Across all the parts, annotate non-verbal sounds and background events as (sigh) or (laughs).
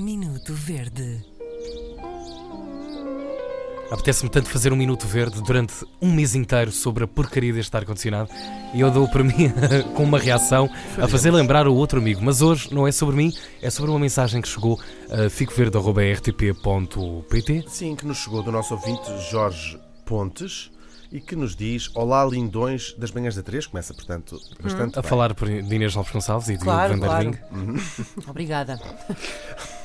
Minuto Verde. Apetece-me tanto fazer um minuto verde durante um mês inteiro sobre a porcaria deste ar-condicionado e eu dou para (laughs) mim com uma reação a fazer lembrar o outro amigo. Mas hoje não é sobre mim, é sobre uma mensagem que chegou a ficoverde.rtp.pt. Sim, que nos chegou do nosso ouvinte Jorge Pontes e que nos diz Olá, lindões das manhãs da 3. Começa, portanto, bastante. A bem. falar por de Inês Lopes Gonçalves e de Claro, Diogo claro. Vanderling. Obrigada. (laughs)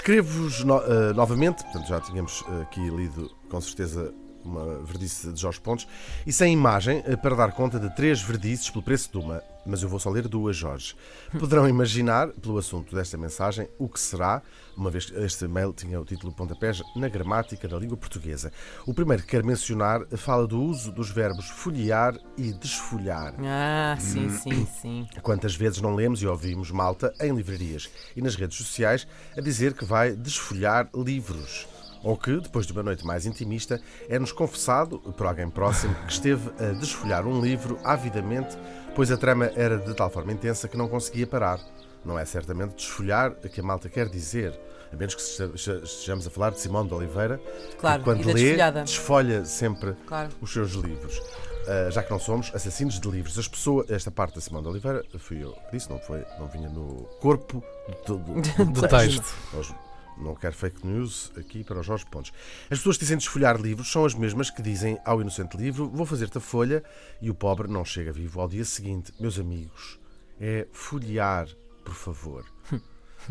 Escrevo-vos no- eh, novamente, portanto já tínhamos eh, aqui lido com certeza uma verdice de Jorge Pontes, e sem imagem, eh, para dar conta de três verdices pelo preço de uma, mas eu vou só ler duas, Jorge. Poderão imaginar, pelo assunto desta mensagem, o que será, uma vez que este mail tinha o título Pontapés na gramática da língua portuguesa. O primeiro que quero mencionar fala do uso dos verbos folhear e desfolhar. Ah, sim, Hum. sim, sim. Quantas vezes não lemos e ouvimos malta em livrarias e nas redes sociais a dizer que vai desfolhar livros? Ou que, depois de uma noite mais intimista, é-nos confessado, por alguém próximo, que esteve a desfolhar um livro avidamente, pois a trama era de tal forma intensa que não conseguia parar. Não é certamente desfolhar que a malta quer dizer, a menos que esteja- estejamos a falar de Simão de Oliveira, Claro, que quando lê, desfolha sempre Claro. os seus livros. Uh, já que não somos assassinos de livros. As pessoas, esta parte da Simão de Oliveira, fui eu que disse, não, foi, não vinha no corpo do, do, do (laughs) Do texto. Hoje não quero fake news aqui para os Jorge Pontes. As pessoas que dizem desfolhar livros são as mesmas que dizem ao inocente livro: Vou fazer-te a folha e o pobre não chega vivo ao dia seguinte. Meus amigos, é folhear, por favor. (laughs)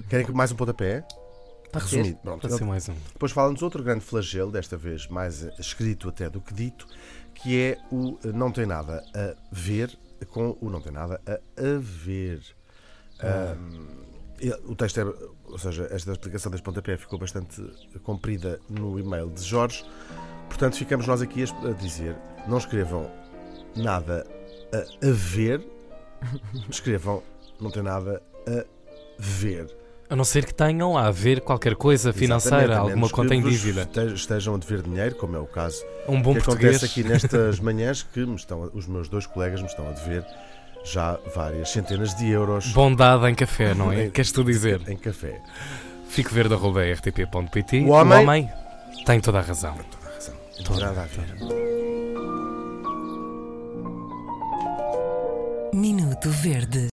Querem que mais um pontapé? Ser. Resumido. Pronto, Pode ser mais um. depois fala-nos outro grande flagelo, desta vez mais escrito até do que dito, que é o não tem nada a ver com o não tem nada a haver. Ahm, e o texto é, ou seja, esta explicação deste pontapé ficou bastante comprida no e-mail de Jorge, portanto ficamos nós aqui a a dizer: não escrevam nada a haver, (laughs) escrevam não tem nada a ver. A não ser que tenham a ver qualquer coisa financeira, a alguma conta em dívida. este- Estejam a dever dinheiro, como é o caso Um bom que português. acontece aqui nestas (laughs) manhãs, que me estão, os meus dois colegas me estão a dever já várias centenas de euros Bondade em café, não é? Queres tu dizer? em café. ficoverde.rtp.pt O homem- tem toda a razão. Toda a razão. Tem nada a ver. Minuto Verde.